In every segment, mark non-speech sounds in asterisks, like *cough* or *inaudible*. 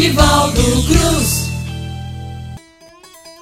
Nivaldo Cruz.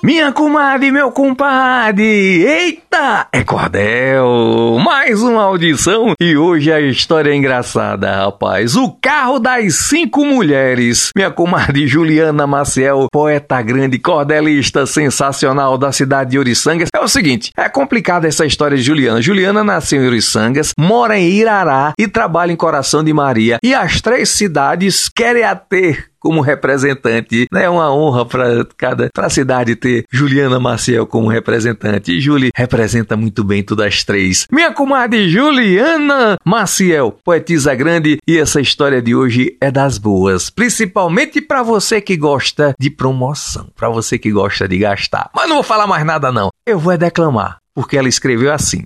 Minha comadre, meu compadre, eita, é cordel, mais uma audição e hoje a história é engraçada, rapaz. O carro das cinco mulheres. Minha comadre Juliana Maciel, poeta grande, cordelista sensacional da cidade de Oriçangas. É o seguinte, é complicada essa história de Juliana. Juliana nasceu em Oriçangas, mora em Irará e trabalha em Coração de Maria. E as três cidades querem a ter como representante. É uma honra para cada pra cidade ter Juliana Maciel como representante. E Julie representa muito bem todas as três. Minha comadre Juliana Maciel, poetisa grande, e essa história de hoje é das boas, principalmente para você que gosta de promoção, para você que gosta de gastar. Mas não vou falar mais nada não. Eu vou declamar, porque ela escreveu assim: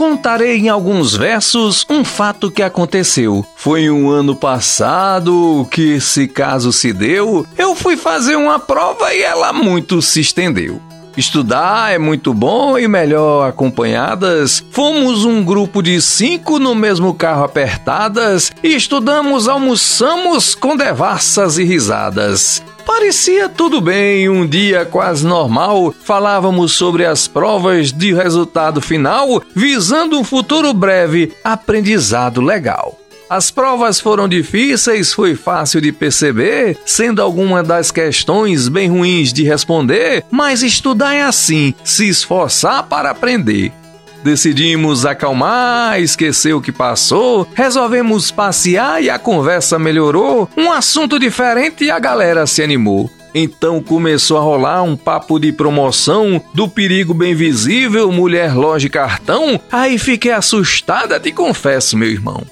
Contarei em alguns versos um fato que aconteceu. Foi um ano passado que esse caso se deu. Eu fui fazer uma prova e ela muito se estendeu. Estudar é muito bom e melhor acompanhadas. Fomos um grupo de cinco no mesmo carro apertadas e estudamos, almoçamos com devassas e risadas. Parecia tudo bem, um dia quase normal. Falávamos sobre as provas de resultado final, visando um futuro breve aprendizado legal. As provas foram difíceis, foi fácil de perceber, sendo alguma das questões bem ruins de responder, mas estudar é assim, se esforçar para aprender. Decidimos acalmar, esquecer o que passou, resolvemos passear e a conversa melhorou, um assunto diferente e a galera se animou. Então começou a rolar um papo de promoção do perigo bem visível, mulher loja cartão. Aí fiquei assustada, te confesso, meu irmão.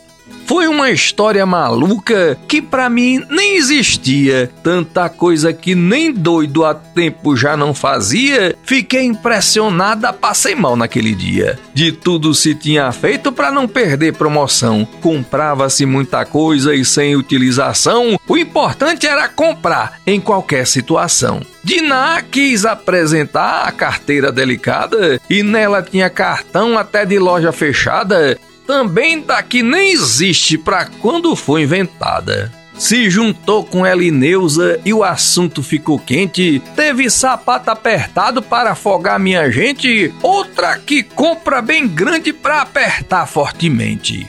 Foi uma história maluca que para mim nem existia. Tanta coisa que nem doido há tempo já não fazia. Fiquei impressionada, passei mal naquele dia. De tudo se tinha feito para não perder promoção. Comprava-se muita coisa e sem utilização. O importante era comprar em qualquer situação. Diná quis apresentar a carteira delicada e nela tinha cartão até de loja fechada também daqui nem existe para quando foi inventada. Se juntou com Elineusa e o assunto ficou quente. Teve sapato apertado para afogar minha gente, outra que compra bem grande para apertar fortemente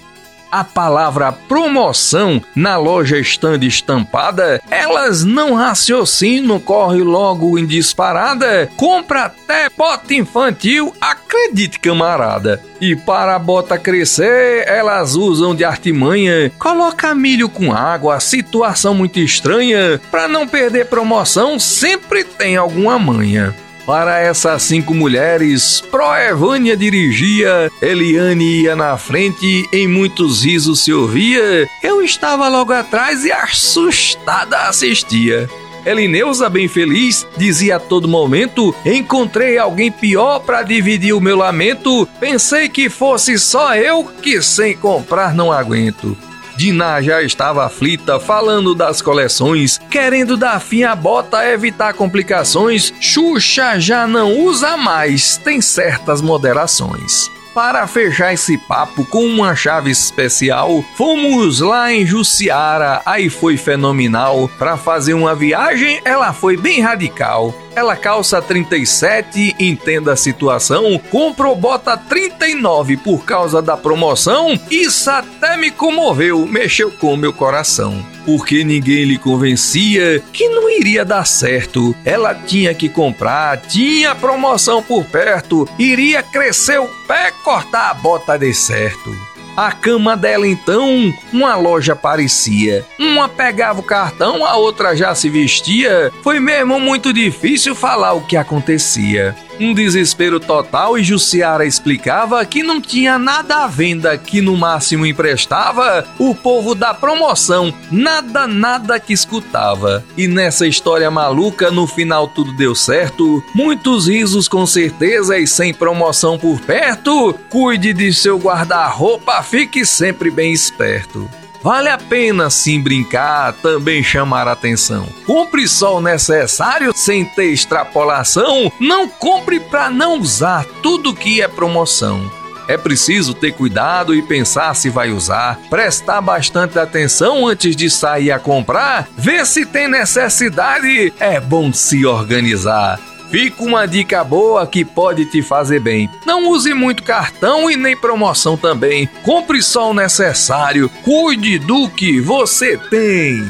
a palavra promoção na loja stand estampada, elas não raciocinam, corre logo em disparada, compra até bota infantil, acredite camarada. E para a bota crescer, elas usam de artimanha, coloca milho com água, situação muito estranha, para não perder promoção, sempre tem alguma manha. Para essas cinco mulheres, Proevânia dirigia, Eliane ia na frente, em muitos risos se ouvia. Eu estava logo atrás e assustada assistia. Elineusa, bem feliz, dizia a todo momento: Encontrei alguém pior para dividir o meu lamento. Pensei que fosse só eu que sem comprar não aguento. Diná já estava aflita, falando das coleções, querendo dar fim à bota, evitar complicações. Xuxa já não usa mais, tem certas moderações. Para fechar esse papo com uma chave especial, fomos lá em Jussiara, aí foi fenomenal. Para fazer uma viagem, ela foi bem radical. Ela calça 37, entenda a situação, comprou bota 39 por causa da promoção. Isso até me comoveu, mexeu com meu coração. Porque ninguém lhe convencia que não iria dar certo. Ela tinha que comprar, tinha promoção por perto, iria crescer o pé, cortar a bota de certo. A cama dela então, uma loja parecia. Uma pegava o cartão, a outra já se vestia. Foi mesmo muito difícil falar o que acontecia. Um desespero total e Jussiara explicava que não tinha nada à venda, que no máximo emprestava o povo da promoção, nada, nada que escutava. E nessa história maluca, no final tudo deu certo, muitos risos com certeza e sem promoção por perto. Cuide de seu guarda-roupa, fique sempre bem esperto. Vale a pena sim brincar, também chamar atenção. Compre só o necessário sem ter extrapolação. Não compre para não usar tudo que é promoção. É preciso ter cuidado e pensar se vai usar, prestar bastante atenção antes de sair a comprar, ver se tem necessidade. É bom se organizar. Fica uma dica boa que pode te fazer bem. Não use muito cartão e nem promoção também. Compre só o necessário. Cuide do que você tem.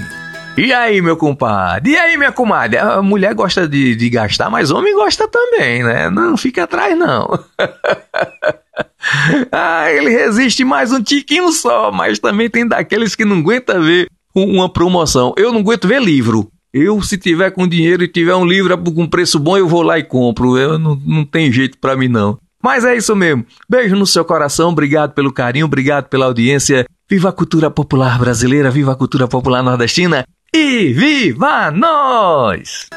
E aí, meu compadre? E aí, minha comadre? A mulher gosta de, de gastar, mas homem gosta também, né? Não fica atrás, não. *laughs* ah, ele resiste mais um tiquinho só, mas também tem daqueles que não aguenta ver uma promoção. Eu não aguento ver livro. Eu, se tiver com dinheiro e tiver um livro com preço bom, eu vou lá e compro. Eu não, não tem jeito para mim, não. Mas é isso mesmo. Beijo no seu coração, obrigado pelo carinho, obrigado pela audiência. Viva a cultura popular brasileira, viva a cultura popular nordestina e viva nós!